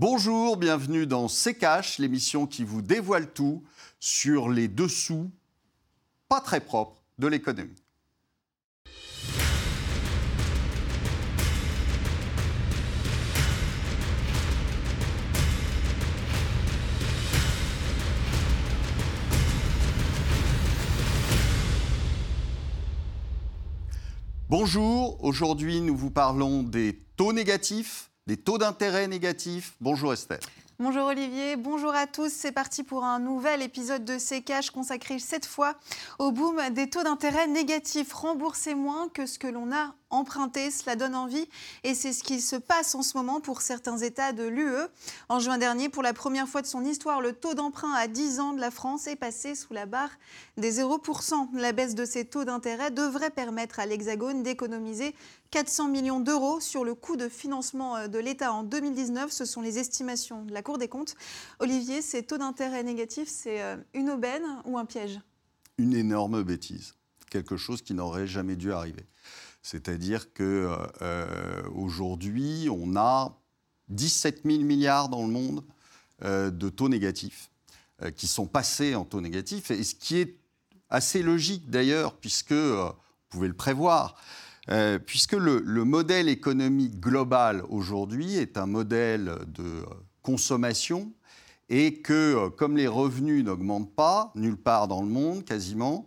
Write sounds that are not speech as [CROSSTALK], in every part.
Bonjour, bienvenue dans C'est Cash, l'émission qui vous dévoile tout sur les dessous pas très propres de l'économie. Bonjour, aujourd'hui nous vous parlons des taux négatifs, des taux d'intérêt négatifs. Bonjour Esther. Bonjour Olivier, bonjour à tous. C'est parti pour un nouvel épisode de Cash consacré cette fois au boom des taux d'intérêt négatifs. Remboursez moins que ce que l'on a emprunté, cela donne envie et c'est ce qui se passe en ce moment pour certains États de l'UE. En juin dernier, pour la première fois de son histoire, le taux d'emprunt à 10 ans de la France est passé sous la barre des 0%. La baisse de ces taux d'intérêt devrait permettre à l'Hexagone d'économiser 400 millions d'euros sur le coût de financement euh, de l'État en 2019. Ce sont les estimations de la Cour des comptes. Olivier, ces taux d'intérêt négatifs, c'est euh, une aubaine ou un piège? Une énorme bêtise. Quelque chose qui n'aurait jamais dû arriver. C'est-à-dire qu'aujourd'hui, euh, on a 17 000 milliards dans le monde euh, de taux négatifs euh, qui sont passés en taux négatifs, et ce qui est assez logique d'ailleurs, puisque vous pouvez le prévoir. puisque le, modèle économique global aujourd'hui est un modèle de consommation et que comme les revenus n'augmentent pas nulle part dans le monde quasiment,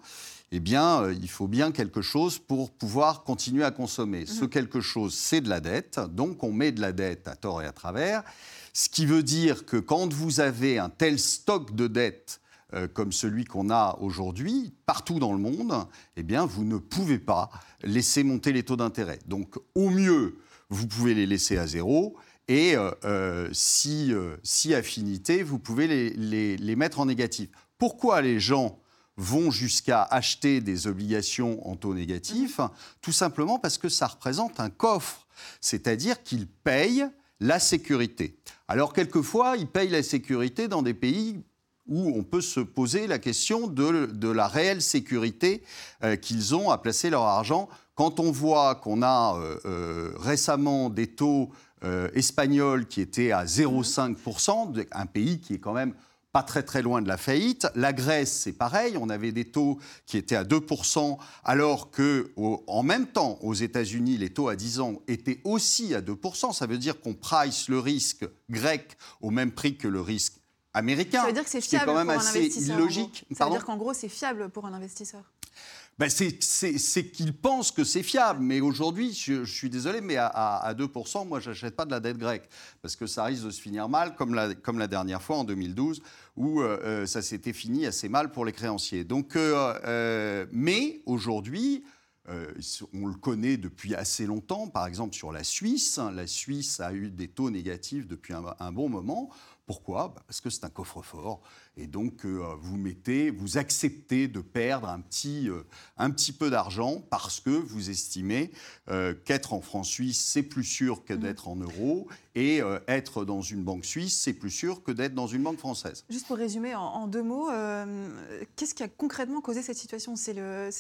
eh bien, euh, il faut bien quelque chose pour pouvoir continuer à consommer. Ce mhm. quelque chose, c'est de la dette. Donc, on met de la dette à tort et à travers. Ce qui veut dire que quand vous avez un tel stock de dette euh, comme celui qu'on a aujourd'hui, partout dans le monde, eh bien, vous ne pouvez pas laisser monter les taux d'intérêt. Donc, au mieux, vous pouvez les laisser à zéro. Et euh, si, si affinité, vous pouvez les, les, les mettre en négatif. Pourquoi les gens vont jusqu'à acheter des obligations en taux négatif, tout simplement parce que ça représente un coffre, c'est-à-dire qu'ils payent la sécurité. Alors quelquefois, ils payent la sécurité dans des pays où on peut se poser la question de, la réelle sécurité euh, qu'ils ont à placer leur argent. Quand on voit qu'on a euh, euh, récemment des taux espagnols qui étaient à 0,5%, un pays qui est quand même pas très très loin de la faillite. La Grèce, c'est pareil, on avait des taux qui étaient à 2%, alors que en même temps, aux États-Unis, les taux à 10 ans étaient aussi à 2%. Ça veut dire qu'on price le risque grec au même prix que le risque américain. Ça veut dire que c'est fiable quand même assez illogique. Ça veut dire qu'en gros, c'est fiable pour un investisseur. Ben c'est qu'il pense que c'est fiable. Mais aujourd'hui, je, suis désolé, mais à, 2%, moi, je n'achète pas de la dette grecque. Parce que ça risque de se finir mal, comme la, dernière fois en 2012, où euh, euh, ça s'était fini assez mal pour les créanciers. Donc, euh, mais aujourd'hui, on le connaît depuis assez longtemps. Par exemple, sur la Suisse, la Suisse a eu des taux négatifs depuis un bon moment. Pourquoi? Bah, Parce que c'est un coffre-fort. Et donc, euh, vous mettez, vous acceptez de perdre un petit, euh, un petit peu d'argent parce que vous estimez euh, qu'être en francs suisse, c'est plus sûr que mmh. d'être en euros. Et être dans une banque suisse, c'est plus sûr que d'être dans une banque française. Juste pour résumer en, deux mots, qu'est-ce qui a concrètement causé cette situation? C'est le,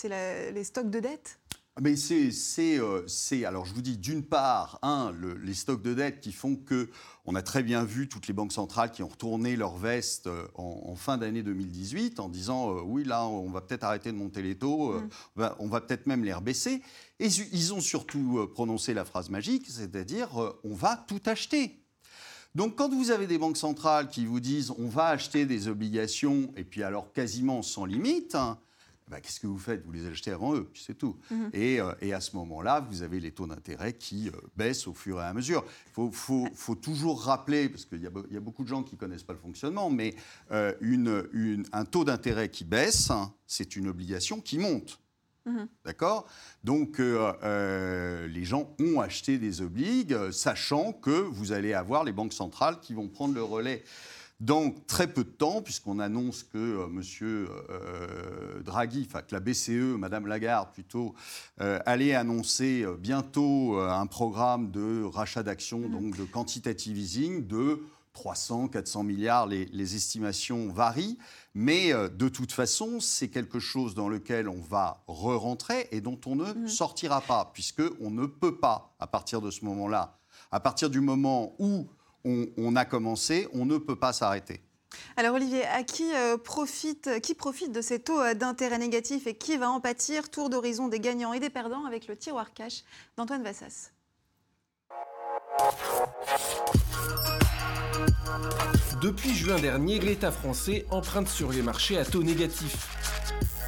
les stocks de dette mais euh, c'est, alors je vous dis, d'une part, un, les stocks de dette qui font que on a très bien vu toutes les banques centrales qui ont retourné leur veste euh, en, fin d'année 2018 en disant euh, oui là on va peut-être arrêter de monter les taux, mm. on va, peut-être même les rebaisser. Et ils ont surtout prononcé la phrase magique, c'est-à-dire on va tout acheter. Donc quand vous avez des banques centrales qui vous disent on va acheter des obligations et puis alors quasiment sans limite. Hein, bah, qu'est-ce que vous faites? Vous les achetez avant eux, c'est tout. Mhm. Euh, et, à ce moment-là, vous avez les taux d'intérêt qui euh, baissent au fur et à mesure. Il faut, toujours rappeler, parce qu'il y, a beaucoup de gens qui ne connaissent pas le fonctionnement, mais euh, un taux d'intérêt qui baisse, c'est une obligation qui monte. Mhm. D'accord? Donc, les gens ont acheté des obligues, sachant que vous allez avoir les banques centrales qui vont prendre le relais dans très peu de temps, puisqu'on annonce que euh, M. Euh, Draghi, enfin que la BCE, Mme Lagarde plutôt, euh, allait annoncer bientôt un programme de rachat d'actions, mm-hmm. donc de quantitative easing, de 300, 400 milliards, les, estimations varient, mais de toute façon, c'est quelque chose dans lequel on va re-rentrer et dont on ne mm-hmm. sortira pas, puisqu'on ne peut pas, à partir de ce moment-là, à partir du moment où on, a commencé, on ne peut pas s'arrêter. Alors Olivier, à qui, profite, qui profite de ces taux d'intérêt négatifs et qui va en pâtir? Tour d'horizon des gagnants et des perdants avec le tiroir cash d'Antoine Vassas. Depuis juin dernier, l'État français emprunte sur les marchés à taux négatifs.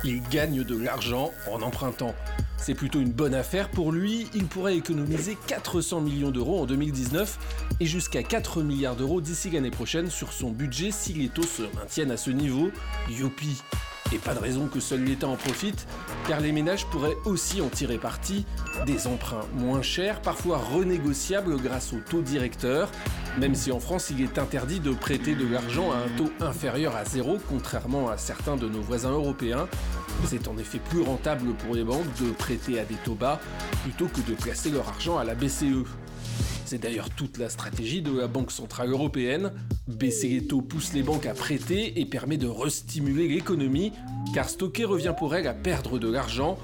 Il gagne de l'argent en empruntant. C'est plutôt une bonne affaire pour lui, il pourrait économiser 400 millions d'euros en 2019 et jusqu'à 4 milliards d'euros d'ici l'année prochaine sur son budget si les taux se maintiennent à ce niveau. Youpi et pas de raison que seul l'État en profite, car les ménages pourraient aussi en tirer parti. Des emprunts moins chers, parfois renégociables grâce au taux directeur, même si en France il est interdit de prêter de l'argent à un taux inférieur à zéro, contrairement à certains de nos voisins européens. C'est en effet plus rentable pour les banques de prêter à des taux bas plutôt que de placer leur argent à la BCE. C'est d'ailleurs toute la stratégie de la Banque Centrale Européenne. Baisser les taux pousse les banques à prêter et permet de restimuler l'économie, car stocker revient pour elles à perdre de l'argent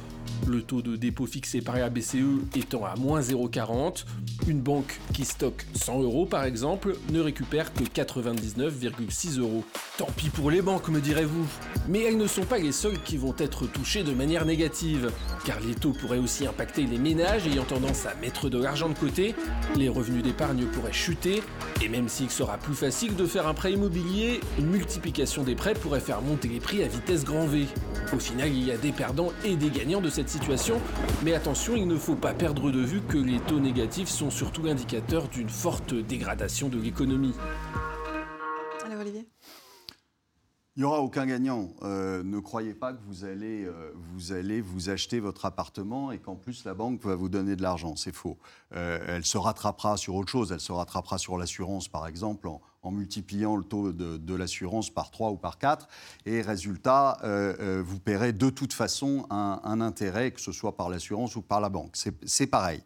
le taux de dépôt fixé par la BCE étant à moins 0,40, une banque qui stocke 100 euros par exemple ne récupère que 99,6 euros. Tant pis pour les banques me direz-vous, mais elles ne sont pas les seules qui vont être touchées de manière négative, car les taux pourraient aussi impacter les ménages ayant tendance à mettre de l'argent de côté, les revenus d'épargne pourraient chuter, et même s'il sera plus facile de faire un prêt immobilier, une multiplication des prêts pourrait faire monter les prix à vitesse grand V. Au final, il y a des perdants et des gagnants de cette situation, mais attention, il ne faut pas perdre de vue que les taux négatifs sont surtout l'indicateur d'une forte dégradation de l'économie. Alors Olivier il n'y aura aucun gagnant. Euh, ne croyez pas que vous allez, euh, vous allez vous acheter votre appartement et qu'en plus la banque va vous donner de l'argent. C'est faux. Euh, elle se rattrapera sur autre chose. Elle se rattrapera sur l'assurance, par exemple, en, multipliant le taux de, l'assurance par 3 ou par 4. Et résultat, vous paierez de toute façon un, intérêt, que ce soit par l'assurance ou par la banque. C'est pareil.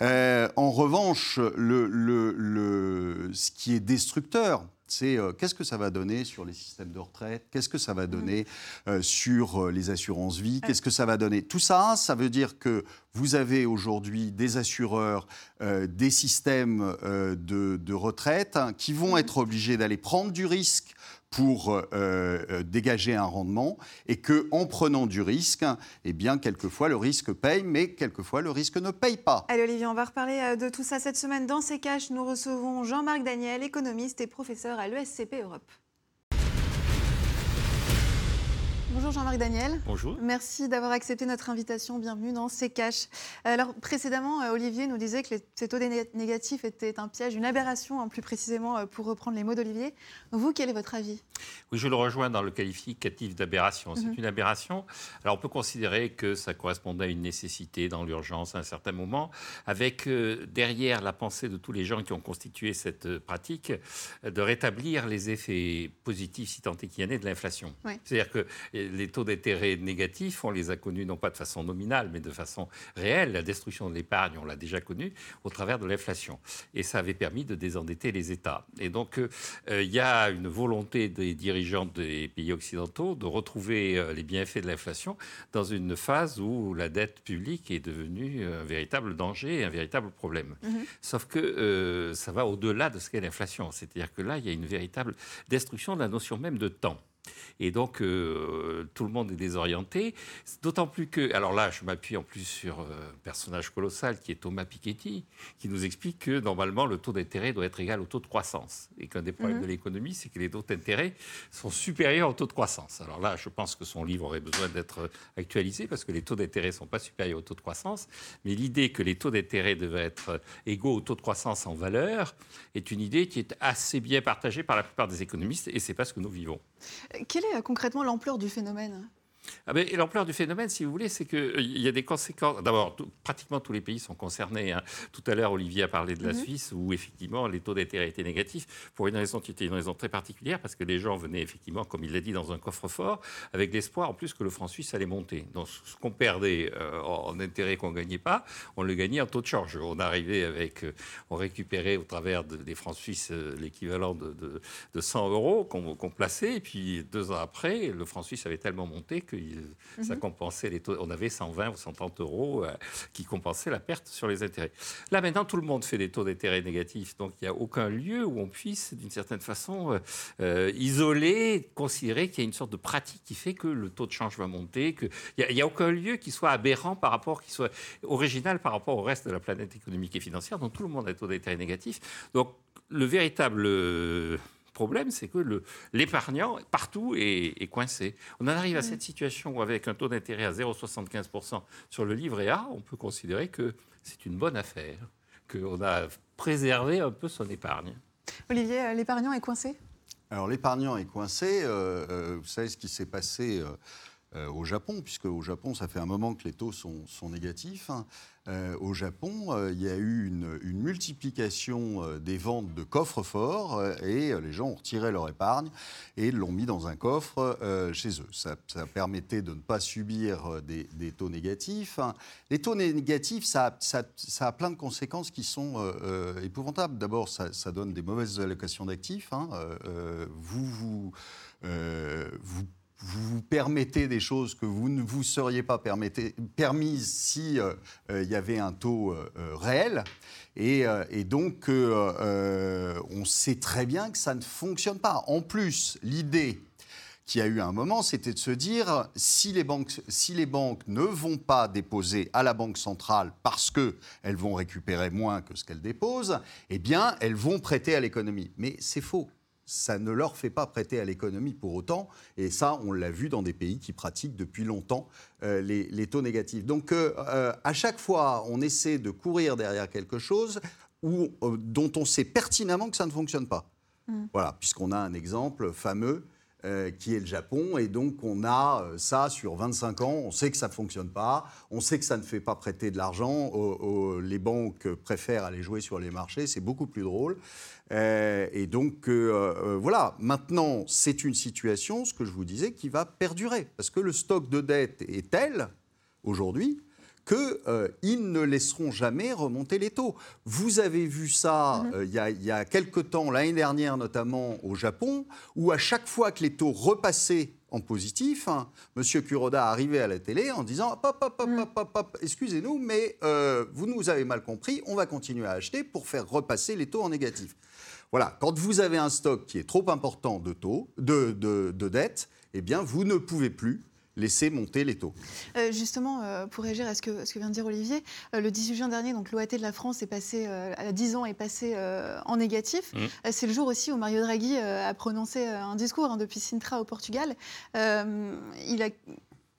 en revanche, ce qui est destructeur, c'est euh, qu'est-ce que ça va donner sur les systèmes de retraite, qu'est-ce que ça va donner euh, sur euh, les assurances vie, qu'est-ce que ça va donner? Tout ça, ça veut dire que vous avez aujourd'hui des assureurs, des systèmes de, retraite hein, qui vont être obligés d'aller prendre du risque pour euh, euh, dégager un rendement et que en prenant du risque, eh bien quelquefois le risque paye, mais quelquefois le risque ne paye pas. Allez Olivier, on va reparler euh, de tout ça cette semaine dans ces caches. Nous recevons Jean-Marc Daniel, économiste et professeur à l'ESCP Europe. Bonjour Jean-Marc Daniel. Bonjour. Merci d'avoir accepté notre invitation. Bienvenue dans C'est Cash. Alors précédemment, euh, Olivier nous disait que les, ces taux négatifs étaient un piège, une aberration, hein, plus précisément euh, pour reprendre les mots d'Olivier. Vous, quel est votre avis? Oui, je le rejoins dans le qualificatif d'aberration. C'est mhm. une aberration. Alors on peut considérer que ça correspondait à une nécessité dans l'urgence à un certain moment, avec euh, derrière la pensée de tous les gens qui ont constitué cette pratique de rétablir les effets positifs, si tant est qu'il y en ait, de l'inflation. C'est-à-dire que les taux d'intérêt négatifs, on les a connus non pas de façon nominale, mais de façon réelle. La destruction de l'épargne, on l'a déjà connue au travers de l'inflation. Et ça avait permis de désendetter les États. Et donc, euh, il y a une volonté des dirigeants des pays occidentaux de retrouver euh, les bienfaits de l'inflation dans une phase où la dette publique est devenue un véritable danger et un véritable problème. Mhm. Sauf que euh, ça va au-delà de ce qu'est l'inflation. C'est-à-dire que là, il y a une véritable destruction de la notion même de temps. Et donc, euh, tout le monde est désorienté. D'autant plus que, alors là, je m'appuie en plus sur euh, un personnage colossal qui est Thomas Piketty, qui nous explique que normalement, le taux d'intérêt doit être égal au taux de croissance. Et qu'un des problèmes mhm. de l'économie, c'est que les taux d'intérêt sont supérieurs au taux de croissance. Alors là, je pense que son livre aurait besoin d'être actualisé parce que les taux d'intérêt ne sont pas supérieurs au taux de croissance. Mais l'idée que les taux d'intérêt devaient être égaux au taux de croissance en valeur est une idée qui est assez bien partagée par la plupart des économistes et c'est pas ce que nous vivons. Quelle est euh, concrètement l'ampleur du phénomène? Ah ben, L'ampleur du phénomène, si vous voulez, c'est qu'il euh, y a des conséquences. D'abord, pratiquement tous les pays sont concernés. Hein. Tout à l'heure, Olivier a parlé de la mhm. Suisse, où effectivement les taux d'intérêt étaient négatifs, pour une raison qui était une raison très particulière, parce que les gens venaient effectivement, comme il l'a dit, dans un coffre-fort, avec l'espoir en plus que le franc suisse allait monter. Donc ce qu'on perdait euh, en intérêt qu'on ne gagnait pas, on le gagnait en taux de change. On arrivait avec, euh, on récupérait au travers des francs suisses l'équivalent de, de, 100 euros qu'on plaçait, et puis deux ans après, le franc suisse avait tellement monté que ça mhm. compensait les taux. On avait 120 ou 130 euros euh, qui compensaient la perte sur les intérêts. Là, maintenant, tout le monde fait des taux d'intérêt négatifs. Donc, il n'y a aucun lieu où on puisse, d'une certaine façon, euh, euh, isoler, considérer qu'il y a une sorte de pratique qui fait que le taux de change va monter. Il n'y a, a, aucun lieu qui soit aberrant par rapport, qui soit original par rapport au reste de la planète économique et financière. Donc, tout le monde a des taux d'intérêt négatifs. Donc, le véritable problème, c'est que l'épargnant, partout, est, coincé. On en arrive à cette situation où, avec un taux d'intérêt à 0,75% sur le livret A, on peut considérer que c'est une bonne affaire, qu'on a préservé un peu son épargne. Olivier, euh, l'épargnant est coincé? Alors, l'épargnant est coincé. Euh, euh, vous savez ce qui s'est passé au Japon, puisque au Japon, ça fait un moment que les taux sont, négatifs. Hein. Euh, au Japon, euh, il y a eu une, multiplication euh, des ventes de coffres forts et les gens ont retiré leur épargne et l'ont mis dans un coffre chez eux. Ça, permettait de ne pas subir des, taux négatifs. Les taux négatifs, ça, a plein de conséquences qui sont épouvantables. D'abord, ça, donne des mauvaises allocations d'actifs. Hein. vous, vous, vous vous vous permettez des choses que vous ne vous seriez pas permises si euh, euh, il y avait un taux euh, réel. Et, donc, on sait très bien que ça ne fonctionne pas. En plus, l'idée qui a eu un moment, c'était de se dire si les banques, si les banques ne vont pas déposer à la banque centrale parce qu'elles vont récupérer moins que ce qu'elles déposent, eh bien, elles vont prêter à l'économie. Mais c'est faux ça ne leur fait pas prêter à l'économie pour autant. Et ça, on l'a vu dans des pays qui pratiquent depuis longtemps euh, les, taux négatifs. Donc, euh, euh, à chaque fois, on essaie de courir derrière quelque chose où, dont on sait pertinemment que ça ne fonctionne pas. Mm. Voilà, puisqu'on a un exemple fameux euh, qui est le Japon. Et donc, on a euh, ça sur 25 ans. On sait que ça ne fonctionne pas. On sait que ça ne fait pas prêter de l'argent. les banques préfèrent aller jouer sur les marchés. C'est beaucoup plus drôle. Euh, et donc, voilà. Maintenant, c'est une situation, ce que je vous disais, qui va perdurer. Parce que le stock de dette est tel, aujourd'hui, qu'ils euh, ne laisseront jamais remonter les taux. Vous avez vu ça mhm. euh, il y, a quelque temps, l'année dernière notamment au Japon, où à chaque fois que les taux repassaient en positif, hein, M. Kuroda arrivait à la télé en disant hop, hop, hop, hop, hop, hop excusez-nous, mais euh, vous nous avez mal compris, on va continuer à acheter pour faire repasser les taux en négatif. Voilà, quand vous avez un stock qui est trop important de taux, de, de, de dette, eh bien, vous ne pouvez plus laisser monter les taux. Euh, justement, euh, pour réagir à ce que, ce que vient de dire Olivier, euh, le 18 juin dernier, donc l'OAT de la France est passé, à 10 ans est passé en négatif. Mmh. C'est le jour aussi où Mario Draghi a prononcé un discours hein, depuis Sintra au Portugal. il a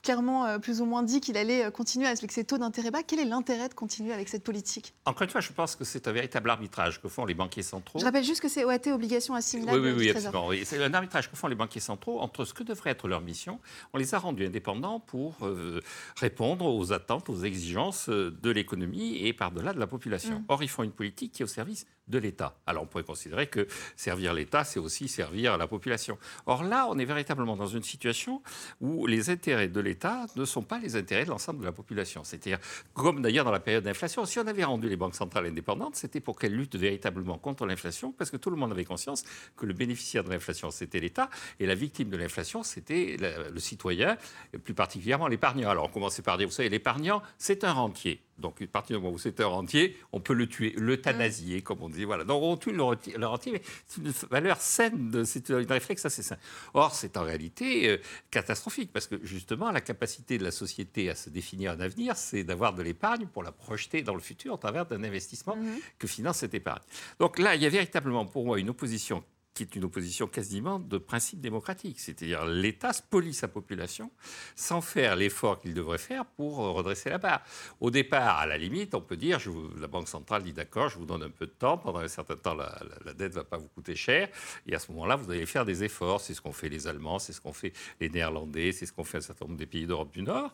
clairement euh, plus ou moins dit qu'il allait euh, continuer avec ses taux d'intérêt bas. Quel est l'intérêt de continuer avec cette politique? Encore une fois, je pense que c'est un véritable arbitrage que font les banquiers centraux. Je rappelle juste que c'est OAT, obligation assimilables. Oui, oui, oui, Oui. C'est un arbitrage que font les banquiers centraux entre ce que devrait être leur mission. On les a rendus indépendants pour euh, répondre aux attentes, aux exigences de l'économie et par-delà de la population. Mm. Or, ils font une politique qui est au service de l'État. Alors on pourrait considérer que servir l'État, c'est aussi servir la population. Or là, on est véritablement dans une situation où les intérêts de l'État ne sont pas les intérêts de l'ensemble de la population. C'est-à-dire, comme d'ailleurs dans la période d'inflation, si on avait rendu les banques centrales indépendantes, c'était pour qu'elles luttent véritablement contre l'inflation, parce que tout le monde avait conscience que le bénéficiaire de l'inflation, c'était l'État, et la victime de l'inflation, c'était le citoyen, plus particulièrement l'épargnant. Alors on commençait par dire, vous savez, l'épargnant, c'est un rentier. Donc, à partir du moment où c'est un rentier, on peut le tuer, l'euthanasier, comme on dit. Voilà. Donc, on tue le rentier, mais c'est une valeur saine, c'est un réflexe assez sain. Or, c'est en réalité euh, catastrophique, parce que justement, la capacité de la société à se définir un avenir, c'est d'avoir de l'épargne pour la projeter dans le futur au travers d'un investissement mm-hmm. que finance cette épargne. Donc là, il y a véritablement pour moi une opposition qui est une opposition quasiment de principe démocratique. C'est-à-dire l'État spolie sa population sans faire l'effort qu'il devrait faire pour redresser la barre. Au départ, à la limite, on peut dire, je la Banque centrale dit d'accord, je vous donne un peu de temps, pendant un certain temps, la, dette ne va pas vous coûter cher, et à ce moment-là, vous allez faire des efforts. C'est ce qu'ont fait les Allemands, c'est ce qu'ont fait les Néerlandais, c'est ce qu'ont fait un certain nombre des pays d'Europe du Nord.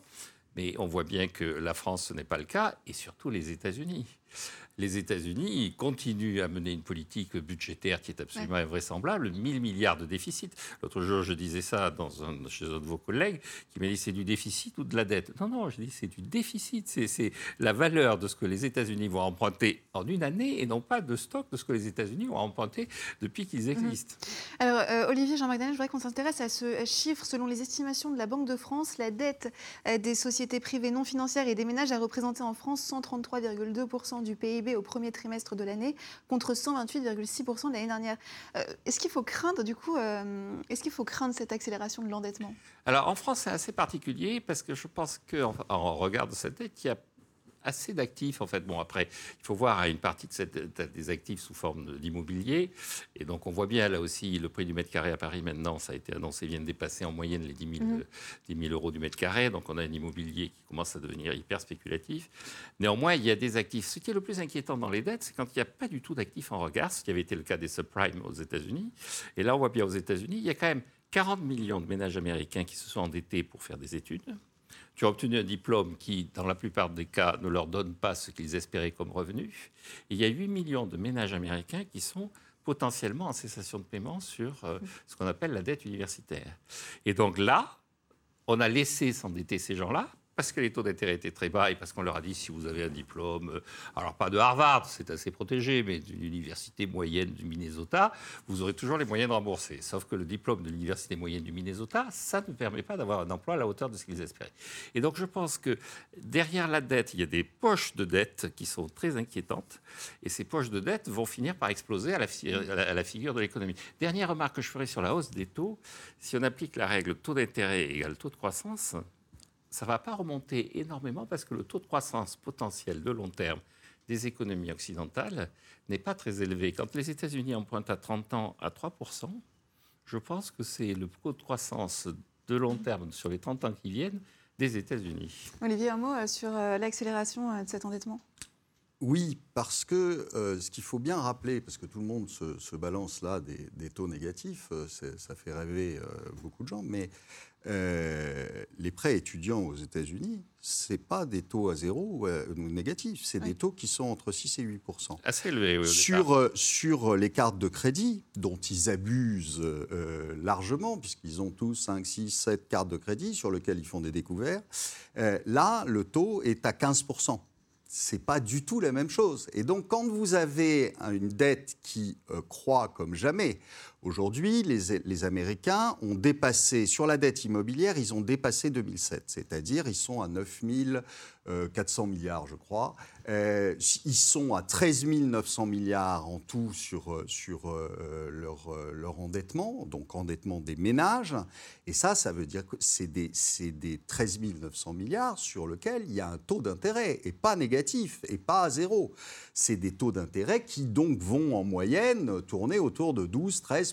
Mais on voit bien que la France, ce n'est pas le cas, et surtout les États-Unis. Les États-Unis continuent à mener une politique budgétaire qui est absolument invraisemblable, 1000 milliards de déficit. L'autre jour, je disais ça dans un, chez un de vos collègues qui m'a dit c'est du déficit ou de la dette? Non, non, je dis c'est du déficit. C'est la valeur de ce que les États-Unis vont emprunter en une année et non pas de stock de ce que les États-Unis vont emprunter depuis qu'ils mhm. existent. Alors, euh, Olivier Jean-Marc je voudrais qu'on s'intéresse à ce chiffre. Selon les estimations de la Banque de France, la dette euh, des sociétés privées non financières et des ménages a représenté en France 133,2% du PIB au premier trimestre de l'année contre 128,6% l'année dernière. Euh, est-ce qu'il faut craindre du coup, euh, est-ce qu'il faut craindre cette accélération de l'endettement? Alors en France c'est assez particulier parce que je pense qu'en en regard de cette dette, il y a assez d'actifs. En fait, bon, après, il faut voir une partie de cette, des actifs sous forme d'immobilier. Et donc, on voit bien là aussi le prix du mètre carré à Paris maintenant, ça a été annoncé, vient de dépasser en moyenne les 10 000, 10 000 euros du mètre carré. Donc, on a un immobilier qui commence à devenir hyper spéculatif. Néanmoins, il y a des actifs. Ce qui est le plus inquiétant dans les dettes, c'est quand il n'y a pas du tout d'actifs en regard, ce qui avait été le cas des subprimes aux États-Unis. Et là, on voit bien aux États-Unis, il y a quand même 40 millions de ménages américains qui se sont endettés pour faire des études tu as obtenu un diplôme qui, dans la plupart des cas, ne leur donne pas ce qu'ils espéraient comme revenu. il y a 8 millions de ménages américains qui sont potentiellement en cessation de paiement sur euh, ce qu'on appelle la dette universitaire. Et donc là, on a laissé s'endetter ces gens-là parce que les taux d'intérêt étaient très bas et parce qu'on leur a dit si vous avez un diplôme, euh, alors pas de Harvard, c'est assez protégé, mais d'une université moyenne du Minnesota, vous aurez toujours les moyens de rembourser. Sauf que le diplôme de l'université moyenne du Minnesota, ça ne permet pas d'avoir un emploi à la hauteur de ce qu'ils espéraient. Et donc je pense que derrière la dette, il y a des poches de dette qui sont très inquiétantes, et ces poches de dette vont finir par exploser à la, à la figure de l'économie. Dernière remarque que je ferai sur la hausse des taux, si on applique la règle taux d'intérêt égale taux de croissance, ça ne va pas remonter énormément parce que le taux de croissance potentiel de long terme des économies occidentales n'est pas très élevé. Quand les États-Unis empruntent à 30 ans à 3%, je pense que c'est le taux de croissance de long terme sur les 30 ans qui viennent des États-Unis. Olivier, un mot euh, sur euh, l'accélération euh, de cet endettement? Oui, parce que ce qu'il faut bien rappeler, parce que tout le monde se, balance là des, taux négatifs, ça fait rêver beaucoup de gens, mais euh, les prêts étudiants aux États-Unis, ce n'est pas des taux à zéro ou, négatifs, c'est des taux qui sont entre 6 et 8 Assez élevé, sur, euh, sur les cartes de crédit, dont ils abusent euh, largement, puisqu'ils ont tous 5, 6, 7 cartes de crédit sur lesquelles ils font des découvertes, là, le taux est à 15% c'est pas du tout la même chose. Et donc, quand vous avez une dette qui croît comme jamais, Aujourd'hui, les, Américains ont dépassé, sur la dette immobilière, ils ont dépassé 2007, c'est-à-dire ils sont à 9 400 milliards, je crois. Euh, ils sont à 13 900 milliards en tout sur, euh, euh, leur, endettement, donc endettement des ménages. Et ça, ça veut dire que c'est des, des 13 900 milliards sur lesquels il y a un taux d'intérêt, et pas négatif, et pas à zéro. C'est des taux d'intérêt qui donc vont en moyenne tourner autour de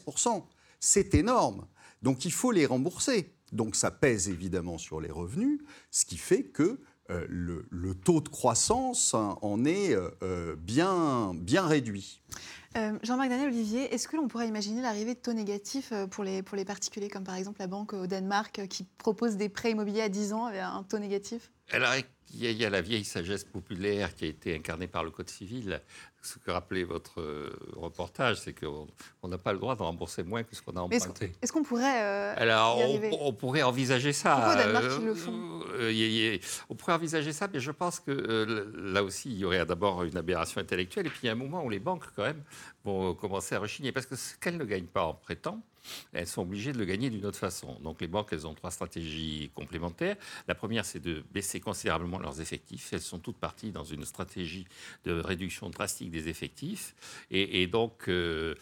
12-13 C'est énorme. Donc il faut les rembourser. Donc ça pèse évidemment sur les revenus, ce qui fait que euh, le, taux de croissance en est euh, euh, bien, bien réduit. Jean-Marc Daniel Olivier, est-ce que l'on pourrait imaginer l'arrivée de taux négatifs pour les, pour les particuliers, comme par exemple la banque au Danemark qui propose des prêts immobiliers à 10 ans avec un taux négatif? Il y, a, la vieille sagesse populaire qui a été incarnée par le Code civil. Ce que rappelait votre euh, reportage, c'est qu'on n'a pas le droit de rembourser moins que ce qu'on a emprunté. Est-ce qu'on pourrait. Euh, Alors, on, pourrait envisager ça. Pourquoi Danemark, ils le font? euh, On pourrait envisager ça, mais je pense que là aussi, il y aurait d'abord une aberration intellectuelle. Et puis, il y a un moment où les banques, quand même, vont commencer à rechigner. Parce que ce qu'elles ne gagnent pas en prêtant, elles sont obligées de le gagner d'une autre façon. Donc les banques, elles ont trois stratégies complémentaires. La première, c'est de baisser considérablement leurs effectifs. Elles sont toutes parties dans une stratégie de réduction drastique des effectifs. Et, donc... Euh,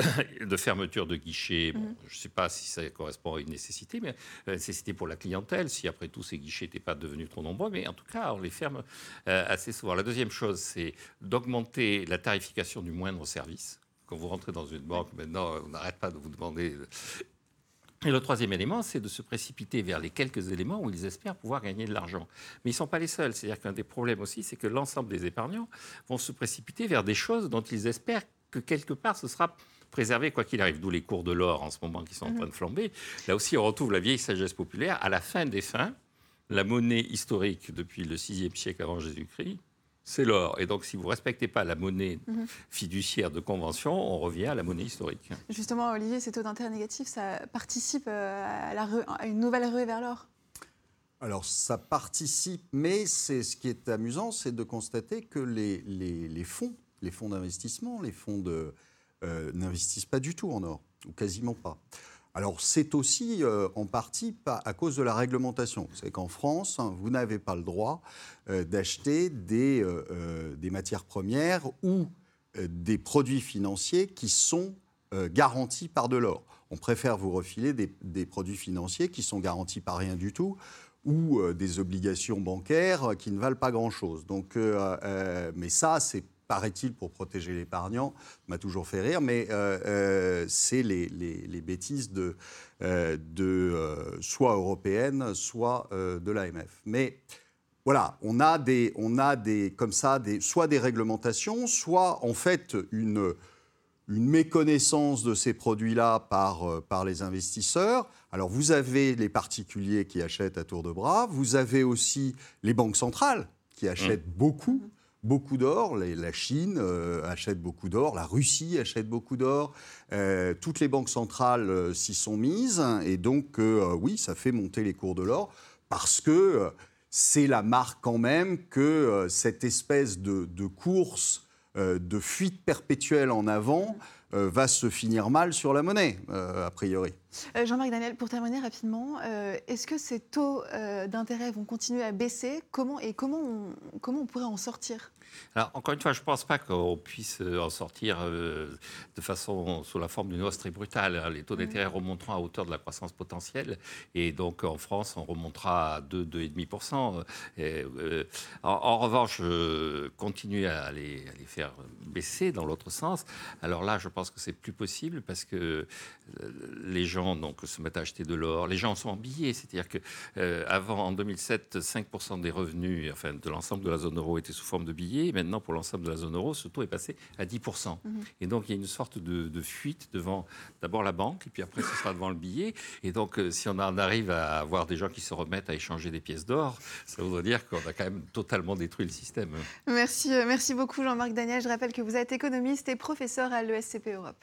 [COUGHS] de fermeture de guichets, bon, mm-hmm. je ne sais pas si ça correspond à une nécessité, mais une nécessité pour la clientèle, si après tout ces guichets n'étaient pas devenus trop nombreux, mais en tout cas, on les ferme euh, assez souvent. La deuxième chose, c'est d'augmenter la tarification du moindre service. Quand vous rentrez dans une banque, maintenant, on n'arrête pas de vous demander. Et le troisième élément, c'est de se précipiter vers les quelques éléments où ils espèrent pouvoir gagner de l'argent. Mais ils ne sont pas les seuls. C'est-à-dire qu'un des problèmes aussi, c'est que l'ensemble des épargnants vont se précipiter vers des choses dont ils espèrent que quelque part ce sera préservé quoi qu'il arrive. D'où les cours de l'or en ce moment qui sont en train de flamber. Là aussi, on retrouve la vieille sagesse populaire. À la fin des fins, la monnaie historique depuis le VIe siècle avant Jésus-Christ, c'est l'or. Et donc, si vous ne respectez pas la monnaie mhm. fiduciaire de convention, on revient à la monnaie historique. Justement, Olivier, ces taux d'intérêt négatifs, ça participe euh, à, une nouvelle ruée vers l'or? Alors ça participe, mais c'est ce qui est amusant, c'est de constater que les, les, fonds, les fonds d'investissement, les fonds de, euh, n'investissent pas du tout en or, ou quasiment pas. Alors c'est aussi euh, en partie à cause de la réglementation. C'est qu'en France, hein, vous n'avez pas le droit euh, d'acheter des, euh, des, matières premières ou des produits financiers qui sont garantis par de l'or. On préfère vous refiler des, des, produits financiers qui sont garantis par rien du tout ou des obligations bancaires qui ne valent pas grand-chose. Mais ça, c'est paraît-il, pour protéger l'épargnant, m'a toujours fait rire, mais euh, euh, c'est les, bêtises de, euh, de soit européennes, soit de l'AMF. Mais voilà, on a des, on a des, comme ça, des, soit des réglementations, soit en fait une, une méconnaissance de ces produits-là par, par les investisseurs. Alors vous avez les particuliers qui achètent à tour de bras, vous avez aussi les banques centrales qui achètent mmh. beaucoup beaucoup d'or. La Chine euh, achète beaucoup d'or, la Russie achète beaucoup d'or. Euh, toutes les banques centrales euh, s'y sont mises. Et donc, oui, ça fait monter les cours de l'or parce que c'est la marque quand même que cette espèce de, de course, de fuite perpétuelle en avant, va se finir mal sur la monnaie, a priori. Jean-Marc Daniel, pour terminer rapidement, est-ce que ces taux d'intérêt vont continuer à baisser? Comment, Et comment comment on pourrait en sortir? Alors, encore une fois, je ne pense pas qu'on puisse euh, en sortir euh, de façon sous la forme d'une hausse très brutale. Hein. Les taux d'intérêt remonteront à hauteur de la croissance potentielle. Et donc, en France, on remontera à 2, 2,5%. Euh, en, en, revanche, continuer à les, à les, faire baisser dans l'autre sens. Alors là, je pense que c'est plus possible parce que les gens donc, se mettent à acheter de l'or. Les gens sont en billets. C'est-à-dire qu'avant, en 2007, 5% des revenus enfin, de l'ensemble de la zone euro étaient sous forme de billets. Maintenant, pour l'ensemble de la zone euro, ce taux est passé à 10%. Mhm. Et donc, il y a une sorte de, fuite devant d'abord la banque, et puis après, ce sera devant le billet. Et donc, euh, si on en arrive à avoir des gens qui se remettent à échanger des pièces d'or, ça voudrait dire qu'on a quand même totalement détruit le système. Merci, euh, merci beaucoup, Jean-Marc Daniel. Je rappelle que vous êtes économiste et professeur à l'ESCP Europe.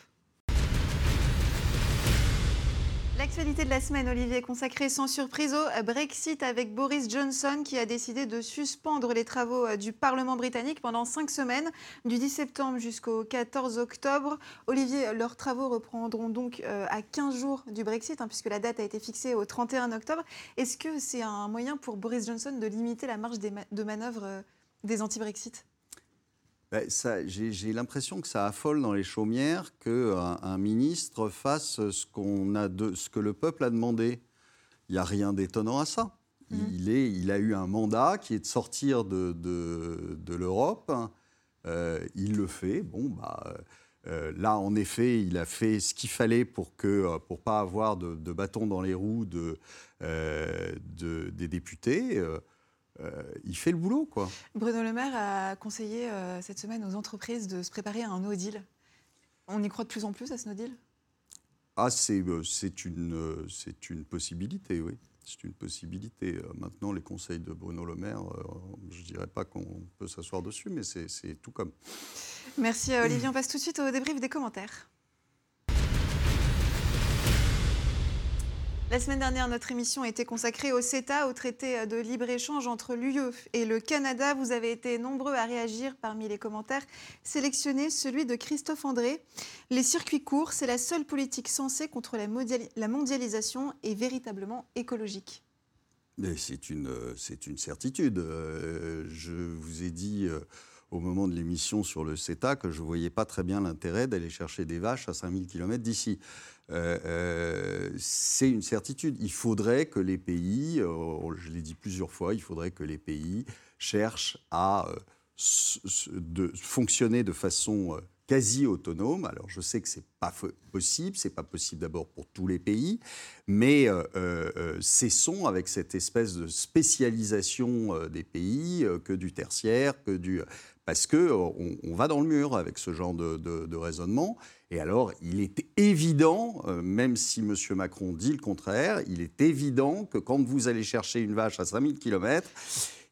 L'actualité de la semaine, Olivier, consacrée sans surprise au Brexit avec Boris Johnson qui a décidé de suspendre les travaux euh, du Parlement britannique pendant cinq semaines, du 10 septembre jusqu'au 14 octobre. Olivier, leurs travaux reprendront donc euh, à 15 jours du Brexit, hein, puisque la date a été fixée au 31 octobre. Est-ce que c'est un moyen pour Boris Johnson de limiter la marge de manœuvre euh, des anti-Brexit? Ben, j'ai l'impression que ça affole dans les chaumières qu'un un ministre fasse ce, qu'on a de, ce que le peuple a demandé. Il n'y a rien d'étonnant à ça. Mmh. Il, est, il a eu un mandat qui est de sortir de, de, l'Europe. Euh, il le fait. Bon, bah, euh, là, en effet, il a fait ce qu'il fallait pour ne pour pas avoir de, bâton dans les roues de, euh, des députés. Euh, il fait le boulot. Quoi. Bruno Le Maire a conseillé euh, cette semaine aux entreprises de se préparer à un no deal. On y croit de plus en plus à ce no deal? Ah, c'est euh, une, une possibilité, oui. C'est une possibilité. Maintenant, les conseils de Bruno Le Maire, je ne dirais pas qu'on peut s'asseoir dessus, mais c'est tout comme. Merci Olivier. On passe tout de suite au débrief des commentaires. La semaine dernière, notre émission a été consacrée au CETA, au traité de libre-échange entre l'UE et le Canada. Vous avez été nombreux à réagir parmi les commentaires. Sélectionnez celui de Christophe André. Les circuits courts, c'est la seule politique sensée contre la, mondialisation et véritablement écologique. C'est une, certitude. Euh, je vous ai dit euh, au moment de l'émission sur le CETA que je ne voyais pas très bien l'intérêt d'aller chercher des vaches à 5000 km d'ici. Euh, euh, c'est une certitude. Il faudrait que les pays, euh, je l'ai dit plusieurs fois, il faudrait que les pays cherchent à fonctionner de façon quasi autonome. Alors je sais que c'est pas possible, c'est pas possible d'abord pour tous les pays, mais cessons avec cette espèce de spécialisation des pays, que du tertiaire, que du parce que on, va dans le mur avec ce genre de raisonnement. Et alors, il est évident, euh, même si M. Macron dit le contraire, il est évident que quand vous allez chercher une vache à 5000 km,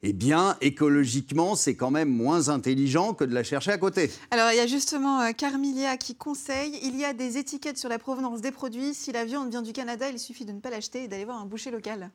eh bien, écologiquement, c'est quand même moins intelligent que de la chercher à côté. Alors, il y a justement euh, Carmilia qui conseille il y a des étiquettes sur la provenance des produits. Si la viande vient du Canada, il suffit de ne pas l'acheter et d'aller voir un boucher local.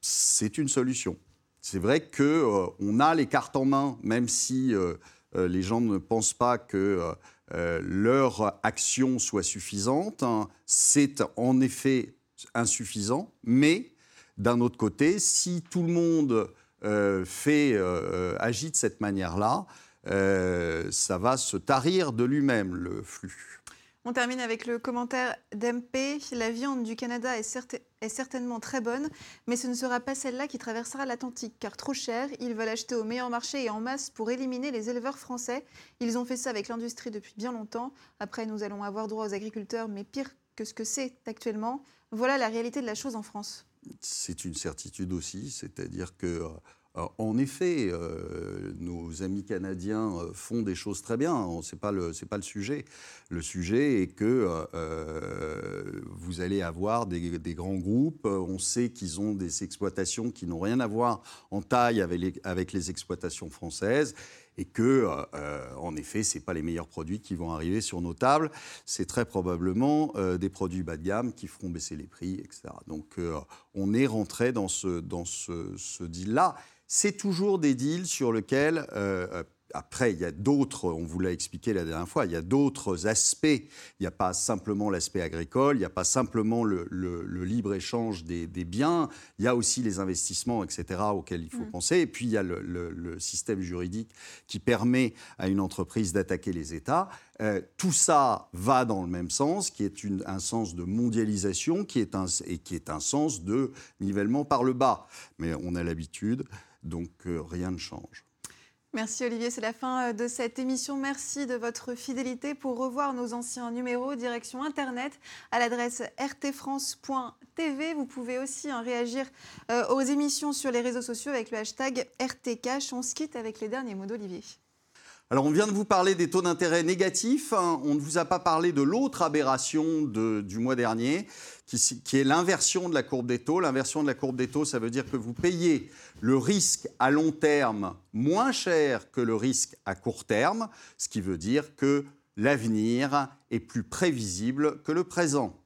C'est une solution. C'est vrai qu'on euh, on a les cartes en main, même si euh, les gens ne pensent pas que leur action soit suffisante. hein. C'est en effet insuffisant, mais d'un autre côté, si tout le monde euh, fait, euh, agit de cette manière-là, euh, ça va se tarir de lui-même, le flux. On termine avec le commentaire d'MP. La viande du Canada est, certainement très bonne, mais ce ne sera pas celle-là qui traversera l'Atlantique, car trop cher. Ils veulent acheter au meilleur marché et en masse pour éliminer les éleveurs français. Ils ont fait ça avec l'industrie depuis bien longtemps. Après, nous allons avoir droit aux agriculteurs, mais pire que ce que c'est actuellement. Voilà la réalité de la chose en France. C'est une certitude aussi, c'est-à-dire que, euh, en effet, euh, nos amis canadiens euh, font des choses très bien. Ce n'est pas, le- pas le sujet. Le sujet est que euh, vous allez avoir des, des grands groupes. On sait qu'ils ont des exploitations qui n'ont rien à voir en taille avec les, exploitations françaises. Et que, euh, euh, en effet, ce pas les meilleurs produits qui vont arriver sur nos tables. C'est très probablement euh, des produits bas de gamme qui feront baisser les prix, etc. Donc, euh, on est rentré dans ce, dans ce, ce deal-là. C'est toujours des deals sur lesquels, euh, euh, après, il y a d'autres, on vous l'a expliqué la dernière fois, il y a d'autres aspects. Il n'y a pas simplement l'aspect agricole, il n'y a pas simplement le, le- le libre-échange des, des biens, il y a aussi les investissements, etc., auxquels il faut penser. Et puis, il y a le, le- le système juridique qui permet à une entreprise d'attaquer les États. Euh, tout ça va dans le même sens, qui est une- un sens de mondialisation, qui est un, et qui est un sens de nivellement par le bas. Mais on a l'habitude, donc euh, rien ne change. Merci Olivier, c'est la fin euh, de cette émission. Merci de votre fidélité. Pour revoir nos anciens numéros, direction Internet à l'adresse rtfrance.tv. Vous pouvez aussi hein, réagir euh, aux émissions sur les réseaux sociaux avec le hashtag RTCash. On se quitte avec les derniers mots d'Olivier. Alors, on vient de vous parler des taux d'intérêt négatifs. hein. On ne vous a pas parlé de l'autre aberration du mois dernier, qui, qui est l'inversion de la courbe des taux. L'inversion de la courbe des taux, ça veut dire que vous payez le risque à long terme moins cher que le risque à court terme, ce qui veut dire que l'avenir est plus prévisible que le présent.